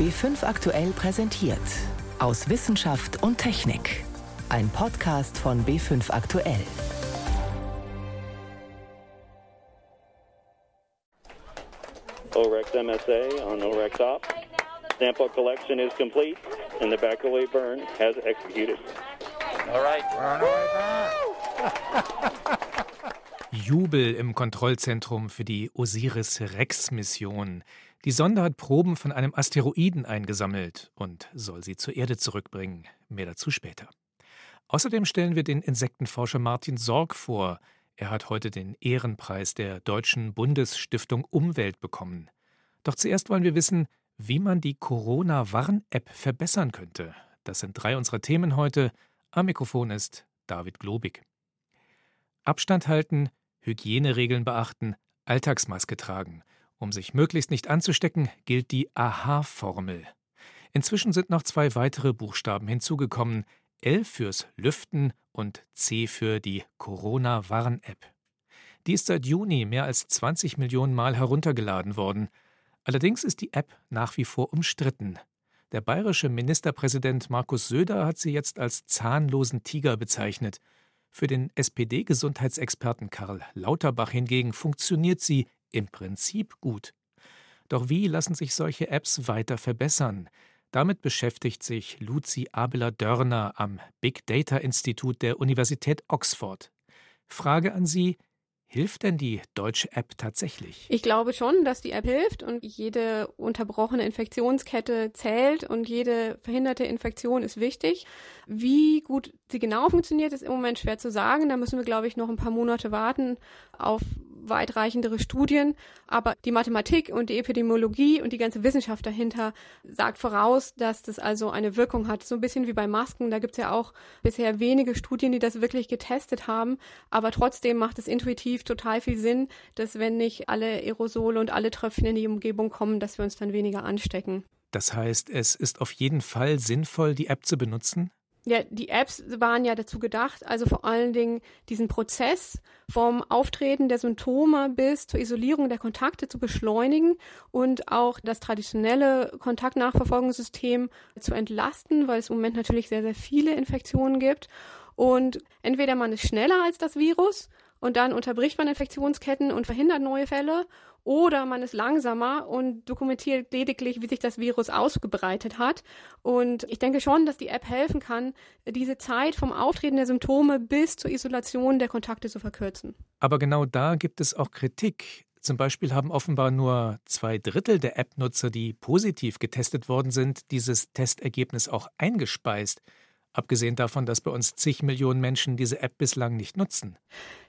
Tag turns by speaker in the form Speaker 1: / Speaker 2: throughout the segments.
Speaker 1: B5 aktuell präsentiert. Aus Wissenschaft und Technik. Ein Podcast von B5 aktuell.
Speaker 2: OREX MSA on OREX op. Sample collection is complete and the back-away burn has executed.
Speaker 3: All right.
Speaker 4: Jubel im Kontrollzentrum für die Osiris-Rex-Mission. Die Sonde hat Proben von einem Asteroiden eingesammelt und soll sie zur Erde zurückbringen. Mehr dazu später. Außerdem stellen wir den Insektenforscher Martin Sorg vor. Er hat heute den Ehrenpreis der Deutschen Bundesstiftung Umwelt bekommen. Doch zuerst wollen wir wissen, wie man die Corona-Warn-App verbessern könnte. Das sind drei unserer Themen heute. Am Mikrofon ist David Globig. Abstand halten, Hygieneregeln beachten, Alltagsmaske tragen. Um sich möglichst nicht anzustecken, gilt die AHA-Formel. Inzwischen sind noch zwei weitere Buchstaben hinzugekommen: L fürs Lüften und C für die Corona-Warn-App. Die ist seit Juni mehr als 20 Millionen Mal heruntergeladen worden. Allerdings ist die App nach wie vor umstritten. Der bayerische Ministerpräsident Markus Söder hat sie jetzt als zahnlosen Tiger bezeichnet. Für den SPD-Gesundheitsexperten Karl Lauterbach hingegen funktioniert sie im Prinzip gut. Doch wie lassen sich solche Apps weiter verbessern? Damit beschäftigt sich Luzi Abela-Dörner am Big Data Institut der Universität Oxford. Frage an Sie: Hilft denn die deutsche App tatsächlich?
Speaker 5: Ich glaube schon, dass die App hilft und jede unterbrochene Infektionskette zählt und jede verhinderte Infektion ist wichtig. Wie gut sie genau funktioniert, ist im Moment schwer zu sagen. Da müssen wir, glaube ich, noch ein paar Monate warten auf weitreichendere Studien, aber die Mathematik und die Epidemiologie und die ganze Wissenschaft dahinter sagt voraus, dass das also eine Wirkung hat. So ein bisschen wie bei Masken, da gibt es ja auch bisher wenige Studien, die das wirklich getestet haben, aber trotzdem macht es intuitiv total viel Sinn, dass wenn nicht alle Aerosole und alle Tröpfchen in die Umgebung kommen, dass wir uns dann weniger anstecken.
Speaker 4: Das heißt, es ist auf jeden Fall sinnvoll, die App zu benutzen?
Speaker 5: Ja, die Apps waren ja dazu gedacht, also vor allen Dingen diesen Prozess vom Auftreten der Symptome bis zur Isolierung der Kontakte zu beschleunigen und auch das traditionelle Kontaktnachverfolgungssystem zu entlasten, weil es im Moment natürlich sehr, sehr viele Infektionen gibt. Und entweder man ist schneller als das Virus und dann unterbricht man Infektionsketten und verhindert neue Fälle oder man ist langsamer und dokumentiert lediglich, wie sich das Virus ausgebreitet hat. Und ich denke schon, dass die App helfen kann, diese Zeit vom Auftreten der Symptome bis zur Isolation der Kontakte zu verkürzen.
Speaker 4: Aber genau da gibt es auch Kritik. Zum Beispiel haben offenbar nur zwei Drittel der App-Nutzer, die positiv getestet worden sind, dieses Testergebnis auch eingespeist. Abgesehen davon, dass bei uns zig Millionen Menschen diese App bislang nicht nutzen.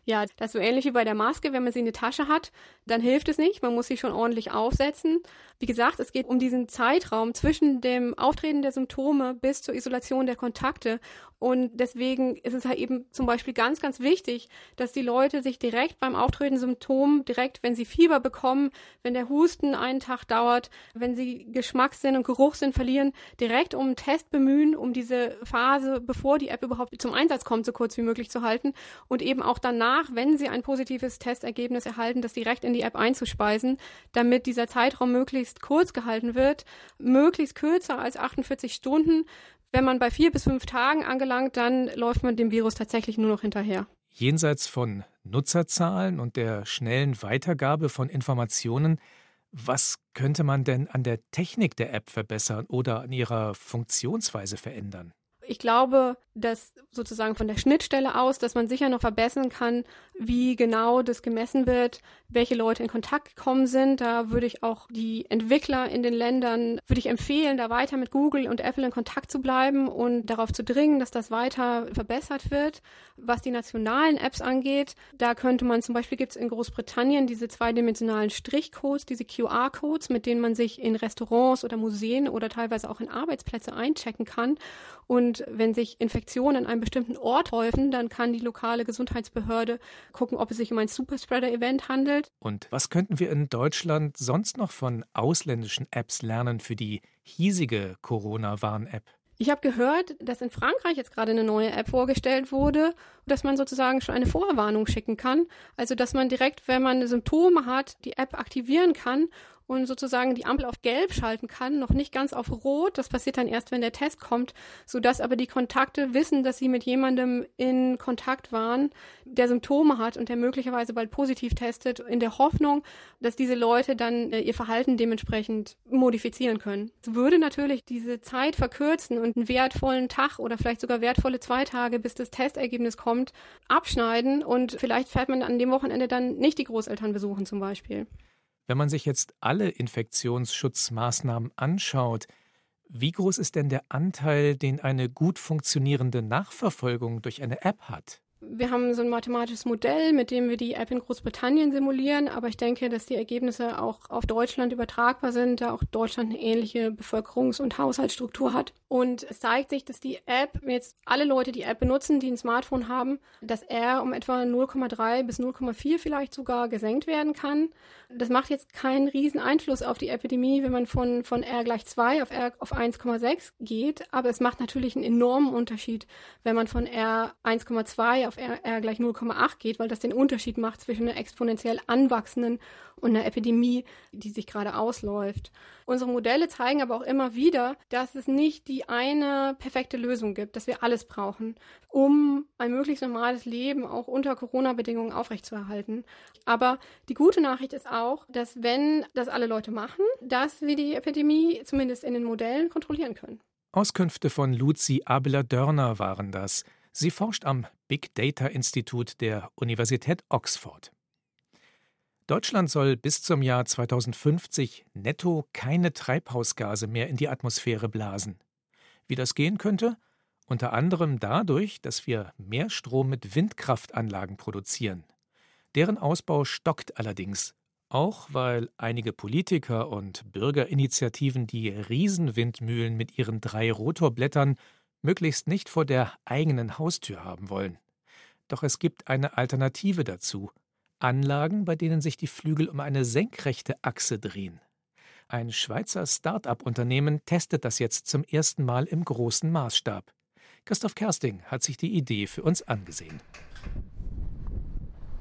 Speaker 5: Ja, das ist so ähnlich wie bei der Maske. Wenn man sie in der Tasche hat, dann hilft es nicht. Man muss sie schon ordentlich aufsetzen. Wie gesagt, es geht um diesen Zeitraum zwischen dem Auftreten der Symptome bis zur Isolation der Kontakte. Und deswegen ist es halt eben zum Beispiel ganz, ganz wichtig, dass die Leute sich direkt beim Auftreten Symptomen, direkt wenn sie Fieber bekommen, wenn der Husten einen Tag dauert, wenn sie Geschmackssinn und Geruchssinn verlieren, direkt um einen Test bemühen, um diese Phase, bevor die App überhaupt zum Einsatz kommt, so kurz wie möglich zu halten und eben auch danach danach, wenn Sie ein positives Testergebnis erhalten, das direkt in die App einzuspeisen, damit dieser Zeitraum möglichst kurz gehalten wird, möglichst kürzer als 48 Stunden. Wenn man bei vier bis fünf Tagen angelangt, dann läuft man dem Virus tatsächlich nur noch hinterher.
Speaker 4: Jenseits von Nutzerzahlen und der schnellen Weitergabe von Informationen, was könnte man denn an der Technik der App verbessern oder an ihrer Funktionsweise verändern?
Speaker 5: Ich glaube, dass sozusagen von der Schnittstelle aus, dass man sicher noch verbessern kann, wie genau das gemessen wird, welche Leute in Kontakt gekommen sind. Da würde ich auch die Entwickler in den Ländern, würde ich empfehlen, da weiter mit Google und Apple in Kontakt zu bleiben und darauf zu dringen, dass das weiter verbessert wird. Was die nationalen Apps angeht, da könnte man zum Beispiel gibt es in Großbritannien diese zweidimensionalen Strichcodes, diese QR-Codes, mit denen man sich in Restaurants oder Museen oder teilweise auch in Arbeitsplätze einchecken kann. Und wenn sich Infektionen an einem bestimmten Ort häufen, dann kann die lokale Gesundheitsbehörde gucken, ob es sich um ein Superspreader-Event handelt.
Speaker 4: Und was könnten wir in Deutschland sonst noch von ausländischen Apps lernen für die hiesige Corona-Warn-App?
Speaker 5: Ich habe gehört, dass in Frankreich jetzt gerade eine neue App vorgestellt wurde, dass man sozusagen schon eine Vorwarnung schicken kann. Also dass man direkt, wenn man Symptome hat, die App aktivieren kann und sozusagen die Ampel auf gelb schalten kann, noch nicht ganz auf rot. Das passiert dann erst, wenn der Test kommt, sodass aber die Kontakte wissen, dass sie mit jemandem in Kontakt waren, der Symptome hat und der möglicherweise bald positiv testet, in der Hoffnung, dass diese Leute dann äh, ihr Verhalten dementsprechend modifizieren können. Es würde natürlich diese Zeit verkürzen und einen wertvollen Tag oder vielleicht sogar wertvolle zwei Tage, bis das Testergebnis kommt, abschneiden und vielleicht fährt man an dem Wochenende dann nicht die Großeltern besuchen zum Beispiel.
Speaker 4: Wenn man sich jetzt alle Infektionsschutzmaßnahmen anschaut, wie groß ist denn der Anteil, den eine gut funktionierende Nachverfolgung durch eine App hat?
Speaker 5: Wir haben so ein mathematisches Modell, mit dem wir die App in Großbritannien simulieren, aber ich denke, dass die Ergebnisse auch auf Deutschland übertragbar sind, da auch Deutschland eine ähnliche Bevölkerungs- und Haushaltsstruktur hat. Und es zeigt sich, dass die App, jetzt alle Leute die App benutzen, die ein Smartphone haben, dass R um etwa 0,3 bis 0,4 vielleicht sogar gesenkt werden kann. Das macht jetzt keinen riesen Einfluss auf die Epidemie, wenn man von, von R gleich 2 auf R auf 1,6 geht, aber es macht natürlich einen enormen Unterschied, wenn man von R 1,2 auf R, R gleich 0,8 geht, weil das den Unterschied macht zwischen einer exponentiell anwachsenden und einer Epidemie, die sich gerade ausläuft. Unsere Modelle zeigen aber auch immer wieder, dass es nicht die eine perfekte Lösung gibt, dass wir alles brauchen, um ein möglichst normales Leben auch unter Corona-Bedingungen aufrechtzuerhalten. Aber die gute Nachricht ist auch, dass wenn das alle Leute machen, dass wir die Epidemie zumindest in den Modellen kontrollieren können.
Speaker 4: Auskünfte von Luzi Abela-Dörner waren das. Sie forscht am Big Data Institut der Universität Oxford. Deutschland soll bis zum Jahr 2050 netto keine Treibhausgase mehr in die Atmosphäre blasen. Wie das gehen könnte? Unter anderem dadurch, dass wir mehr Strom mit Windkraftanlagen produzieren. Deren Ausbau stockt allerdings, auch weil einige Politiker und Bürgerinitiativen die Riesenwindmühlen mit ihren drei Rotorblättern möglichst nicht vor der eigenen Haustür haben wollen. Doch es gibt eine Alternative dazu Anlagen, bei denen sich die Flügel um eine senkrechte Achse drehen. Ein Schweizer Start-up-Unternehmen testet das jetzt zum ersten Mal im großen Maßstab. Christoph Kersting hat sich die Idee für uns angesehen.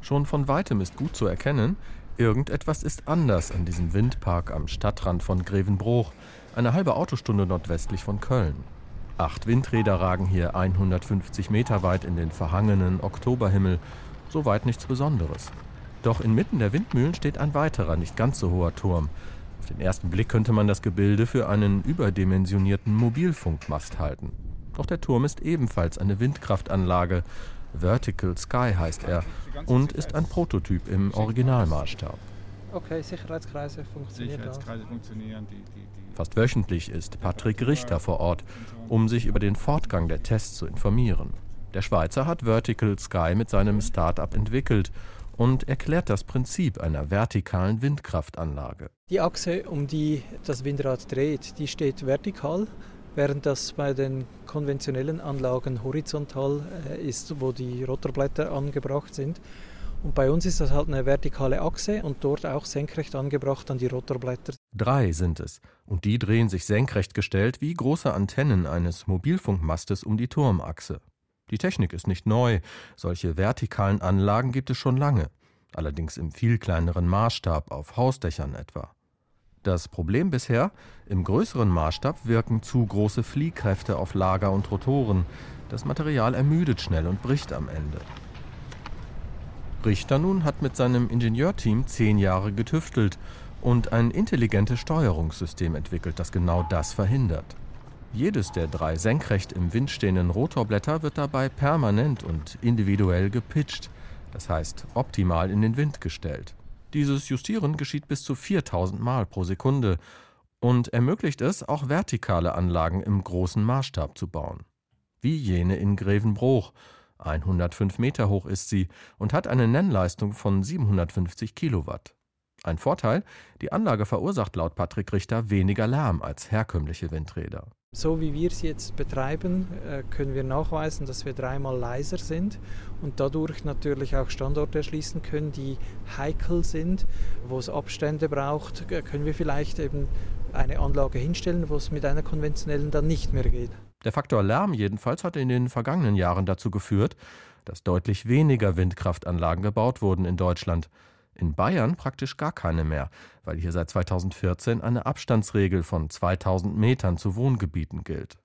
Speaker 3: Schon von weitem ist gut zu erkennen, irgendetwas ist anders an diesem Windpark am Stadtrand von Grevenbruch, eine halbe Autostunde nordwestlich von Köln. Acht Windräder ragen hier 150 Meter weit in den verhangenen Oktoberhimmel. Soweit nichts Besonderes. Doch inmitten der Windmühlen steht ein weiterer, nicht ganz so hoher Turm. Auf den ersten Blick könnte man das Gebilde für einen überdimensionierten Mobilfunkmast halten. Doch der Turm ist ebenfalls eine Windkraftanlage. Vertical Sky heißt er und ist ein Prototyp im Originalmaßstab.
Speaker 6: Okay, Sicherheitskreise funktionieren.
Speaker 3: Sicherheitskreise funktionieren. Die, die, die Fast wöchentlich ist Patrick Richter vor Ort, um sich über den Fortgang der Tests zu informieren. Der Schweizer hat Vertical Sky mit seinem Start-up entwickelt und erklärt das Prinzip einer vertikalen Windkraftanlage.
Speaker 6: Die Achse, um die das Windrad dreht, die steht vertikal, während das bei den konventionellen Anlagen horizontal äh, ist, wo die Rotorblätter angebracht sind. Und bei uns ist das halt eine vertikale Achse und dort auch senkrecht angebracht an die Rotorblätter.
Speaker 3: Drei sind es, und die drehen sich senkrecht gestellt wie große Antennen eines Mobilfunkmastes um die Turmachse. Die Technik ist nicht neu, solche vertikalen Anlagen gibt es schon lange, allerdings im viel kleineren Maßstab auf Hausdächern etwa. Das Problem bisher, im größeren Maßstab wirken zu große Fliehkräfte auf Lager und Rotoren. Das Material ermüdet schnell und bricht am Ende. Richter nun hat mit seinem Ingenieurteam zehn Jahre getüftelt und ein intelligentes Steuerungssystem entwickelt, das genau das verhindert. Jedes der drei senkrecht im Wind stehenden Rotorblätter wird dabei permanent und individuell gepitcht, das heißt optimal in den Wind gestellt. Dieses Justieren geschieht bis zu 4000 Mal pro Sekunde und ermöglicht es, auch vertikale Anlagen im großen Maßstab zu bauen. Wie jene in Grevenbruch, 105 Meter hoch ist sie und hat eine Nennleistung von 750 Kilowatt. Ein Vorteil, die Anlage verursacht laut Patrick Richter weniger Lärm als herkömmliche Windräder.
Speaker 6: So wie wir es jetzt betreiben, äh, können wir nachweisen, dass wir dreimal leiser sind und dadurch natürlich auch Standorte erschließen können, die heikel sind, wo es Abstände braucht, können wir vielleicht eben eine Anlage hinstellen, wo es mit einer konventionellen dann nicht mehr geht.
Speaker 3: Der Faktor Lärm jedenfalls hat in den vergangenen Jahren dazu geführt, dass deutlich weniger Windkraftanlagen gebaut wurden in Deutschland. In Bayern praktisch gar keine mehr, weil hier seit 2014 eine Abstandsregel von 2000 Metern zu Wohngebieten gilt.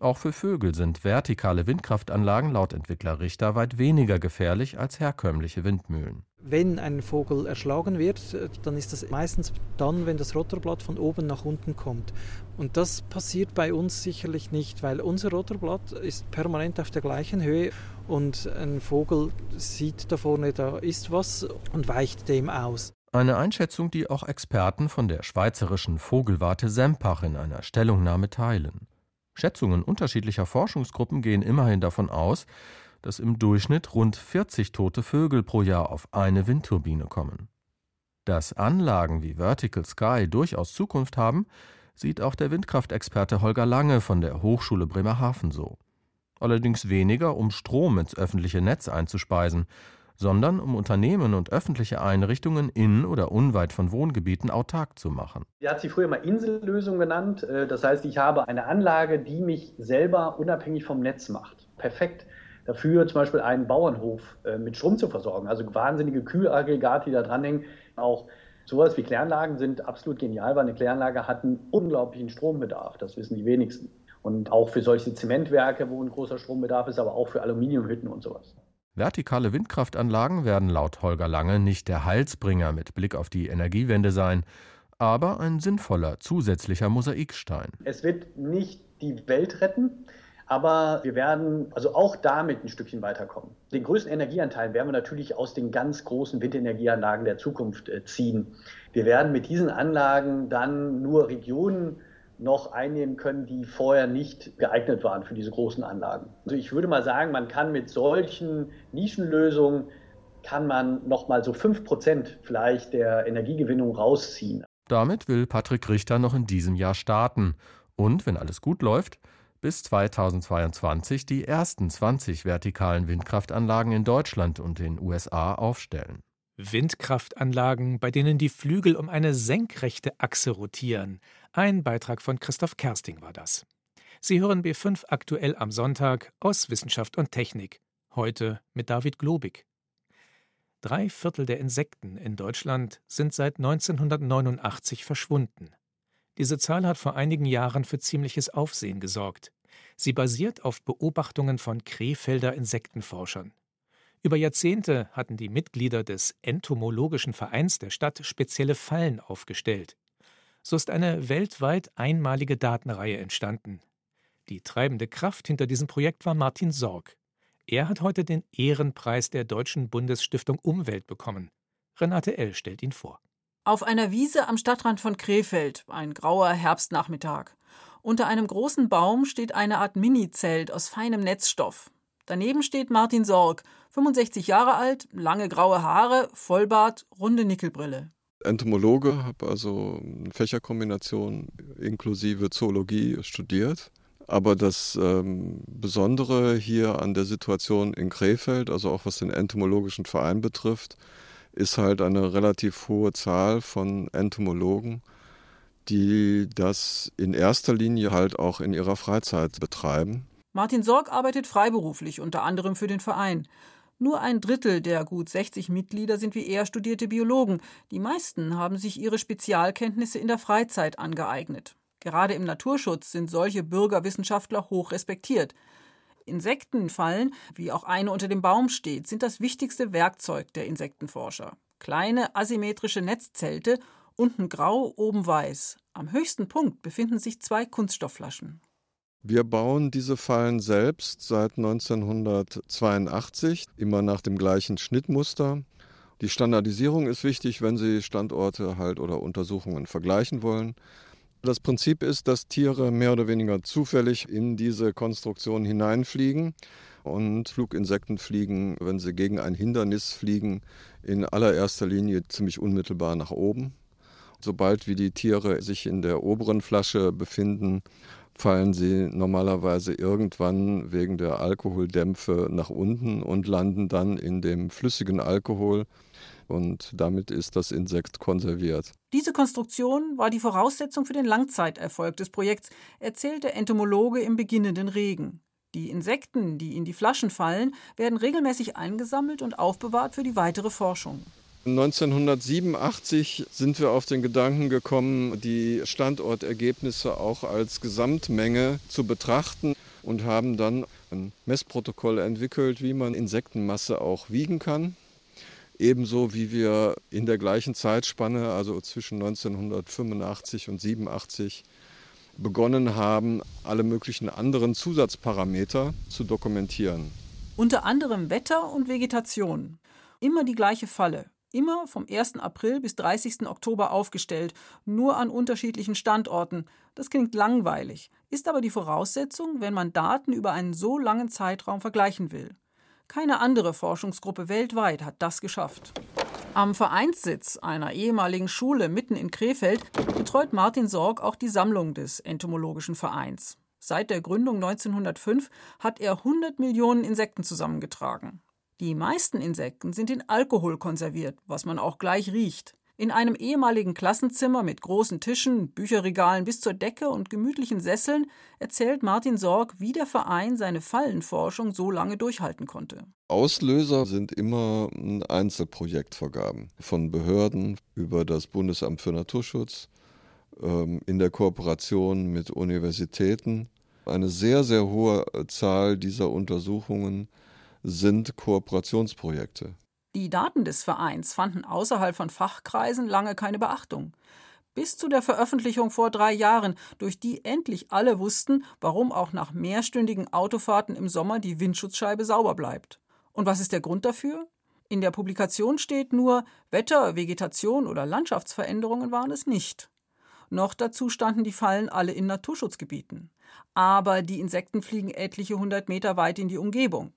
Speaker 3: Auch für Vögel sind vertikale Windkraftanlagen laut Entwickler Richter weit weniger gefährlich als herkömmliche Windmühlen.
Speaker 6: Wenn ein Vogel erschlagen wird, dann ist das meistens dann, wenn das Rotorblatt von oben nach unten kommt. Und das passiert bei uns sicherlich nicht, weil unser Rotorblatt ist permanent auf der gleichen Höhe und ein Vogel sieht da vorne, da ist was und weicht dem aus.
Speaker 3: Eine Einschätzung, die auch Experten von der schweizerischen Vogelwarte Sempach in einer Stellungnahme teilen. Schätzungen unterschiedlicher Forschungsgruppen gehen immerhin davon aus, dass im Durchschnitt rund 40 tote Vögel pro Jahr auf eine Windturbine kommen. Dass Anlagen wie Vertical Sky durchaus Zukunft haben, sieht auch der Windkraftexperte Holger Lange von der Hochschule Bremerhaven so. Allerdings weniger, um Strom ins öffentliche Netz einzuspeisen, sondern um Unternehmen und öffentliche Einrichtungen in oder unweit von Wohngebieten autark zu machen.
Speaker 7: Sie hat sie früher mal Insellösung genannt. Äh, das heißt, ich habe eine Anlage, die mich selber unabhängig vom Netz macht. Perfekt dafür, zum Beispiel einen Bauernhof äh, mit Strom zu versorgen. Also wahnsinnige Kühlaggregate, die da dranhängen. Auch sowas wie Kläranlagen sind absolut genial, weil eine Kläranlage hat einen unglaublichen Strombedarf. Das wissen die wenigsten. Und auch für solche Zementwerke, wo ein großer Strombedarf ist, aber auch für Aluminiumhütten und sowas.
Speaker 3: Vertikale Windkraftanlagen werden laut Holger Lange nicht der Heilsbringer mit Blick auf die Energiewende sein, aber ein sinnvoller zusätzlicher Mosaikstein.
Speaker 7: Es wird nicht die Welt retten, aber wir werden also auch damit ein Stückchen weiterkommen. Den größten Energieanteil werden wir natürlich aus den ganz großen Windenergieanlagen der Zukunft äh, ziehen. Wir werden mit diesen Anlagen dann nur Regionen noch einnehmen können, die vorher nicht geeignet waren für diese großen Anlagen. Also ich würde mal sagen, man kann mit solchen Nischenlösungen kann man noch mal so 5% vielleicht der Energiegewinnung rausziehen.
Speaker 3: Damit will Patrick Richter noch in diesem Jahr starten und, wenn alles gut läuft, bis 2022 die ersten 20 vertikalen Windkraftanlagen in Deutschland und den USA aufstellen.
Speaker 4: Windkraftanlagen, bei denen die Flügel um eine senkrechte Achse rotieren. Ein Beitrag von Christoph Kersting war das. Sie hören B5 aktuell am Sonntag aus Wissenschaft und Technik. Heute mit David Globig. Drei Viertel der Insekten in Deutschland sind seit 1989 verschwunden. Diese Zahl hat vor einigen Jahren für ziemliches Aufsehen gesorgt. Sie basiert auf Beobachtungen von Krefelder Insektenforschern. Über Jahrzehnte hatten die Mitglieder des Entomologischen Vereins der Stadt spezielle Fallen aufgestellt. So ist eine weltweit einmalige Datenreihe entstanden. Die treibende Kraft hinter diesem Projekt war Martin Sorg. Er hat heute den Ehrenpreis der Deutschen Bundesstiftung Umwelt bekommen. Renate L. stellt ihn vor.
Speaker 8: Auf einer Wiese am Stadtrand von Krefeld, ein grauer Herbstnachmittag. Unter einem großen Baum steht eine Art Mini-Zelt aus feinem Netzstoff. Daneben steht Martin Sorg, 65 Jahre alt, lange graue Haare, Vollbart, runde Nickelbrille.
Speaker 9: Entomologe, habe also eine Fächerkombination inklusive Zoologie studiert. Aber das ähm, Besondere hier an der Situation in Krefeld, also auch was den entomologischen Verein betrifft, ist halt eine relativ hohe Zahl von Entomologen, die das in erster Linie halt auch in ihrer Freizeit betreiben.
Speaker 8: Martin Sorg arbeitet freiberuflich, unter anderem für den Verein. Nur ein Drittel der gut 60 Mitglieder sind wie er studierte Biologen. Die meisten haben sich ihre Spezialkenntnisse in der Freizeit angeeignet. Gerade im Naturschutz sind solche Bürgerwissenschaftler hoch respektiert. Insektenfallen, wie auch eine unter dem Baum steht, sind das wichtigste Werkzeug der Insektenforscher. Kleine asymmetrische Netzzelte, unten grau, oben weiß. Am höchsten Punkt befinden sich zwei Kunststoffflaschen.
Speaker 9: Wir bauen diese Fallen selbst seit 1982, immer nach dem gleichen Schnittmuster. Die Standardisierung ist wichtig, wenn Sie Standorte halt oder Untersuchungen vergleichen wollen. Das Prinzip ist, dass Tiere mehr oder weniger zufällig in diese Konstruktion hineinfliegen. Und Fluginsekten fliegen, wenn sie gegen ein Hindernis fliegen, in allererster Linie ziemlich unmittelbar nach oben. Sobald wie die Tiere sich in der oberen Flasche befinden, fallen sie normalerweise irgendwann wegen der Alkoholdämpfe nach unten und landen dann in dem flüssigen Alkohol und damit ist das Insekt konserviert.
Speaker 8: Diese Konstruktion war die Voraussetzung für den Langzeiterfolg des Projekts, erzählt der Entomologe im beginnenden Regen. Die Insekten, die in die Flaschen fallen, werden regelmäßig eingesammelt und aufbewahrt für die weitere Forschung.
Speaker 9: 1987 sind wir auf den Gedanken gekommen, die Standortergebnisse auch als Gesamtmenge zu betrachten und haben dann ein Messprotokoll entwickelt, wie man Insektenmasse auch wiegen kann. Ebenso wie wir in der gleichen Zeitspanne, also zwischen 1985 und 87, begonnen haben, alle möglichen anderen Zusatzparameter zu dokumentieren.
Speaker 8: Unter anderem Wetter und Vegetation. Immer die gleiche Falle immer vom 1. April bis 30. Oktober aufgestellt, nur an unterschiedlichen Standorten. Das klingt langweilig, ist aber die Voraussetzung, wenn man Daten über einen so langen Zeitraum vergleichen will. Keine andere Forschungsgruppe weltweit hat das geschafft. Am Vereinssitz einer ehemaligen Schule mitten in Krefeld betreut Martin Sorg auch die Sammlung des Entomologischen Vereins. Seit der Gründung 1905 hat er 100 Millionen Insekten zusammengetragen. Die meisten Insekten sind in Alkohol konserviert, was man auch gleich riecht. In einem ehemaligen Klassenzimmer mit großen Tischen, Bücherregalen bis zur Decke und gemütlichen Sesseln erzählt Martin Sorg, wie der Verein seine Fallenforschung so lange durchhalten konnte.
Speaker 9: Auslöser sind immer Einzelprojektvergaben von Behörden über das Bundesamt für Naturschutz ähm, in der Kooperation mit Universitäten. Eine sehr, sehr hohe Zahl dieser Untersuchungen sind Kooperationsprojekte.
Speaker 8: Die Daten des Vereins fanden außerhalb von Fachkreisen lange keine Beachtung. Bis zu der Veröffentlichung vor drei Jahren, durch die endlich alle wussten, warum auch nach mehrstündigen Autofahrten im Sommer die Windschutzscheibe sauber bleibt. Und was ist der Grund dafür? In der Publikation steht nur, Wetter, Vegetation oder Landschaftsveränderungen waren es nicht. Noch dazu standen die Fallen alle in Naturschutzgebieten. Aber die Insekten fliegen etliche hundert Meter weit in die Umgebung.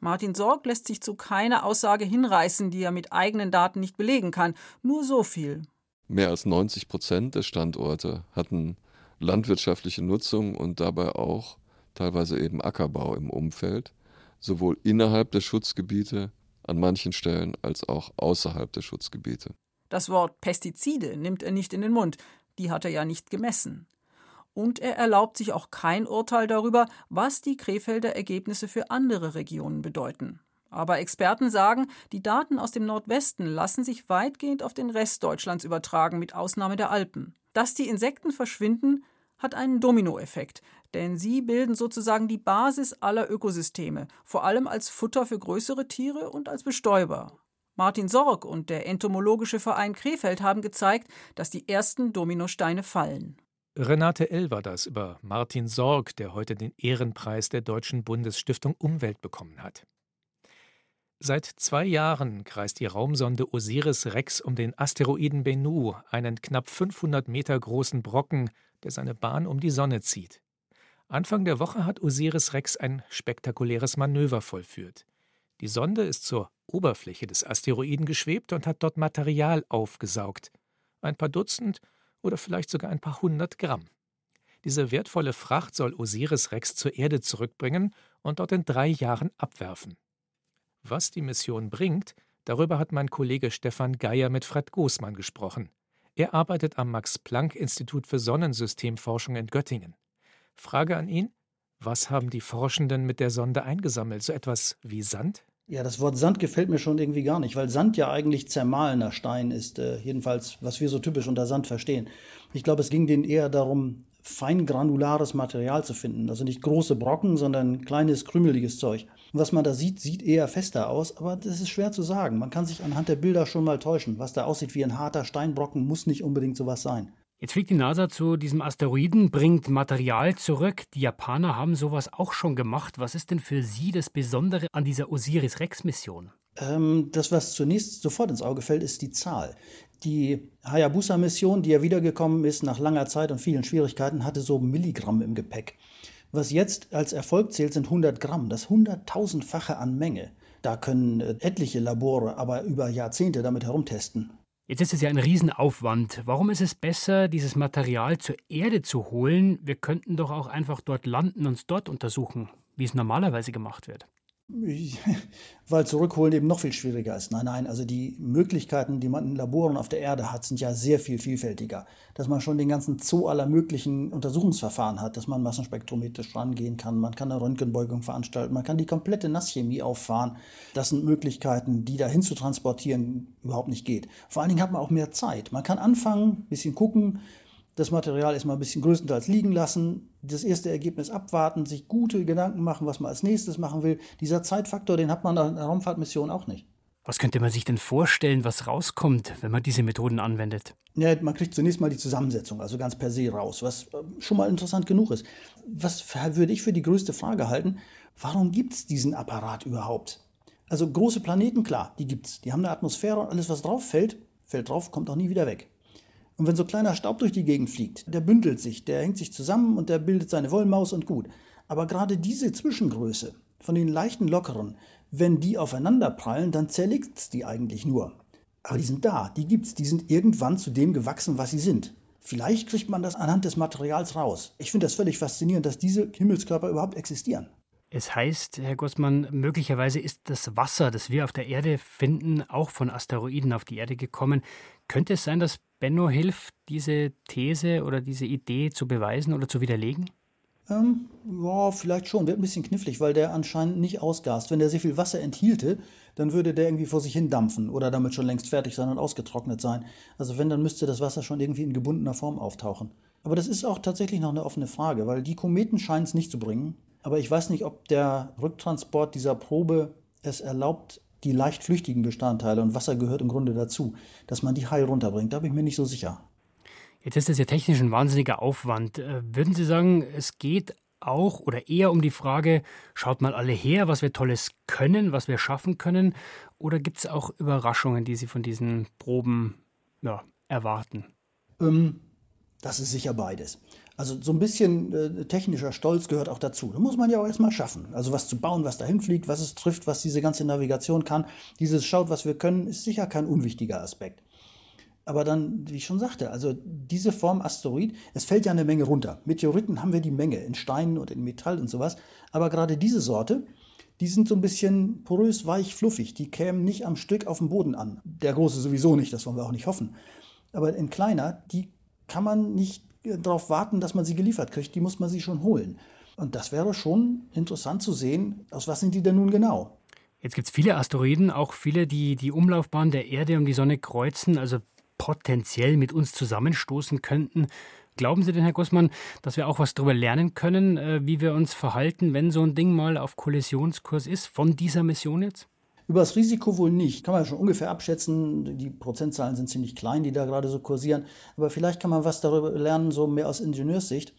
Speaker 8: Martin Sorg lässt sich zu keiner Aussage hinreißen, die er mit eigenen Daten nicht belegen kann. Nur so viel.
Speaker 9: Mehr als 90 Prozent der Standorte hatten landwirtschaftliche Nutzung und dabei auch teilweise eben Ackerbau im Umfeld, sowohl innerhalb der Schutzgebiete an manchen Stellen als auch außerhalb der Schutzgebiete.
Speaker 8: Das Wort Pestizide nimmt er nicht in den Mund, die hat er ja nicht gemessen und er erlaubt sich auch kein Urteil darüber, was die Krefelder Ergebnisse für andere Regionen bedeuten. Aber Experten sagen, die Daten aus dem Nordwesten lassen sich weitgehend auf den Rest Deutschlands übertragen, mit Ausnahme der Alpen. Dass die Insekten verschwinden, hat einen Dominoeffekt, denn sie bilden sozusagen die Basis aller Ökosysteme, vor allem als Futter für größere Tiere und als Bestäuber. Martin Sorg und der Entomologische Verein Krefeld haben gezeigt, dass die ersten Dominosteine fallen.
Speaker 4: Renate L. war das über Martin Sorg, der heute den Ehrenpreis der Deutschen Bundesstiftung Umwelt bekommen hat. Seit zwei Jahren kreist die Raumsonde Osiris-Rex um den Asteroiden Bennu, einen knapp 500 Meter großen Brocken, der seine Bahn um die Sonne zieht. Anfang der Woche hat Osiris-Rex ein spektakuläres Manöver vollführt. Die Sonde ist zur Oberfläche des Asteroiden geschwebt und hat dort Material aufgesaugt. Ein paar Dutzend oder vielleicht sogar ein paar hundert Gramm. Diese wertvolle Fracht soll Osiris Rex zur Erde zurückbringen und dort in drei Jahren abwerfen. Was die Mission bringt, darüber hat mein Kollege Stefan Geier mit Fred Goßmann gesprochen. Er arbeitet am Max-Planck-Institut für Sonnensystemforschung in Göttingen. Frage an ihn: Was haben die Forschenden mit der Sonde eingesammelt? So etwas wie Sand?
Speaker 10: Ja, das Wort Sand gefällt mir schon irgendwie gar nicht, weil Sand ja eigentlich zermahlener Stein ist, äh, jedenfalls was wir so typisch unter Sand verstehen. Ich glaube, es ging denen eher darum, feingranulares Material zu finden, also nicht große Brocken, sondern kleines, krümeliges Zeug. Und was man da sieht, sieht eher fester aus, aber das ist schwer zu sagen. Man kann sich anhand der Bilder schon mal täuschen. Was da aussieht wie ein harter Steinbrocken, muss nicht unbedingt sowas sein.
Speaker 11: Jetzt fliegt die NASA zu diesem Asteroiden, bringt Material zurück. Die Japaner haben sowas auch schon gemacht. Was ist denn für Sie das Besondere an dieser Osiris-Rex-Mission?
Speaker 10: Ähm, das, was zunächst sofort ins Auge fällt, ist die Zahl. Die Hayabusa-Mission, die ja wiedergekommen ist nach langer Zeit und vielen Schwierigkeiten, hatte so Milligramm im Gepäck. Was jetzt als Erfolg zählt, sind 100 Gramm, das hunderttausendfache an Menge. Da können äh, etliche Labore aber über Jahrzehnte damit herumtesten.
Speaker 11: Jetzt ist es ja ein Riesenaufwand. Warum ist es besser, dieses Material zur Erde zu holen? Wir könnten doch auch einfach dort landen und es dort untersuchen, wie es normalerweise gemacht wird.
Speaker 10: weil zurückholen eben noch viel schwieriger ist. Nein, nein, also die Möglichkeiten, die man in Laboren auf der Erde hat, sind ja sehr viel vielfältiger. Dass man schon den ganzen Zoo aller möglichen Untersuchungsverfahren hat, dass man massenspektrometrisch rangehen kann, man kann eine Röntgenbeugung veranstalten, man kann die komplette Nasschemie auffahren. Das sind Möglichkeiten, die dahin zu transportieren überhaupt nicht geht. Vor allen Dingen hat man auch mehr Zeit. Man kann anfangen, ein bisschen gucken, das Material erstmal ein bisschen größtenteils liegen lassen, das erste Ergebnis abwarten, sich gute Gedanken machen, was man als nächstes machen will. Dieser Zeitfaktor, den hat man an der Raumfahrtmission auch nicht.
Speaker 11: Was könnte man sich denn vorstellen, was rauskommt, wenn man diese Methoden anwendet?
Speaker 10: Ja, man kriegt zunächst mal die Zusammensetzung, also ganz per se raus, was äh, schon mal interessant genug ist. Was würde ich für die größte Frage halten? Warum gibt es diesen Apparat überhaupt? Also große Planeten, klar, die gibt es. Die haben eine Atmosphäre und alles, was drauf fällt, fällt drauf, kommt auch nie wieder weg. Und wenn so kleiner Staub durch die Gegend fliegt, der bündelt sich, der hängt sich zusammen und der bildet seine Wollmaus und gut. Aber gerade diese Zwischengröße von den leichten Lockeren, wenn die aufeinander prallen, dann zerlegt die eigentlich nur. Aber die sind da, die gibt's, die sind irgendwann zu dem gewachsen, was sie sind. Vielleicht kriegt man das anhand des Materials raus. Ich finde das völlig faszinierend, dass diese Himmelskörper überhaupt existieren.
Speaker 11: Es heißt, Herr Gossmann, möglicherweise ist das Wasser, das wir auf der Erde finden, auch von Asteroiden auf die Erde gekommen. Könnte es sein, dass Benno hilft, diese These oder diese Idee zu beweisen oder zu widerlegen?
Speaker 10: Ähm, ja, vielleicht schon. Wird ein bisschen knifflig, weil der anscheinend nicht ausgast. Wenn der sehr viel Wasser enthielte, dann würde der irgendwie vor sich hin dampfen oder damit schon längst fertig sein und ausgetrocknet sein. Also wenn, dann müsste das Wasser schon irgendwie in gebundener Form auftauchen. Aber das ist auch tatsächlich noch eine offene Frage, weil die Kometen scheinen es nicht zu bringen. Aber ich weiß nicht, ob der Rücktransport dieser Probe es erlaubt, die leicht flüchtigen Bestandteile, und Wasser gehört im Grunde dazu, dass man die heil runterbringt. Da bin ich mir nicht so sicher.
Speaker 11: Jetzt ist das ja technisch ein wahnsinniger Aufwand. Äh, würden Sie sagen, es geht auch oder eher um die Frage, schaut mal alle her, was wir Tolles können, was wir schaffen können? Oder gibt es auch Überraschungen, die Sie von diesen Proben ja, erwarten?
Speaker 10: Ähm, das ist sicher beides. Also so ein bisschen äh, technischer Stolz gehört auch dazu. Da muss man ja auch erstmal schaffen. Also was zu bauen, was dahin fliegt, was es trifft, was diese ganze Navigation kann. Dieses schaut, was wir können, ist sicher kein unwichtiger Aspekt. Aber dann, wie ich schon sagte, also diese Form Asteroid, es fällt ja eine Menge runter. Meteoriten haben wir die Menge in Steinen und in Metall und sowas. Aber gerade diese Sorte, die sind so ein bisschen porös, weich, fluffig. Die kämen nicht am Stück auf dem Boden an. Der große sowieso nicht, das wollen wir auch nicht hoffen. Aber in kleiner, die kann man nicht darauf warten, dass man sie geliefert kriegt, die muss man sie schon holen. Und das wäre schon interessant zu sehen, aus was sind die denn nun genau?
Speaker 11: Jetzt gibt es viele Asteroiden, auch viele, die die Umlaufbahn der Erde um die Sonne kreuzen, also potenziell mit uns zusammenstoßen könnten. Glauben Sie denn, Herr Gussmann, dass wir auch was darüber lernen können, äh, wie wir uns verhalten, wenn so ein Ding mal auf Kollisionskurs ist, von dieser Mission jetzt?
Speaker 10: Über das Risiko wohl nicht. Kann man schon ungefähr abschätzen. Die Prozentzahlen sind ziemlich klein, die da gerade so kursieren. Aber vielleicht kann man was darüber lernen, so mehr aus Ingenieurssicht.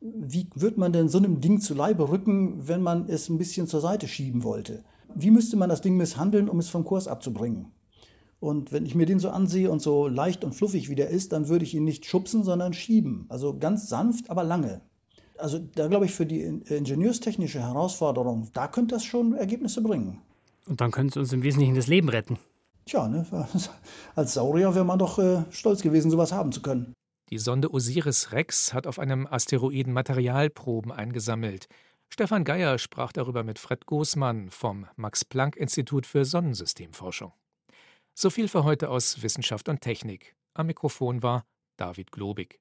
Speaker 10: Wie wird man denn so einem Ding zu Leibe rücken, wenn man es ein bisschen zur Seite schieben wollte? Wie müsste man das Ding misshandeln, um es vom Kurs abzubringen? Und wenn ich mir den so ansehe und so leicht und fluffig wie der ist, dann würde ich ihn nicht schubsen, sondern schieben. Also ganz sanft, aber lange. Also da glaube ich, für die ingenieurstechnische Herausforderung, da könnte das schon Ergebnisse bringen.
Speaker 11: Und dann könnte es uns im Wesentlichen das Leben retten.
Speaker 10: Tja, ne? als Saurier wäre man doch äh, stolz gewesen, sowas haben zu können.
Speaker 4: Die Sonde Osiris Rex hat auf einem Asteroiden Materialproben eingesammelt. Stefan Geier sprach darüber mit Fred Goßmann vom Max-Planck-Institut für Sonnensystemforschung. So viel für heute aus Wissenschaft und Technik. Am Mikrofon war David Globig.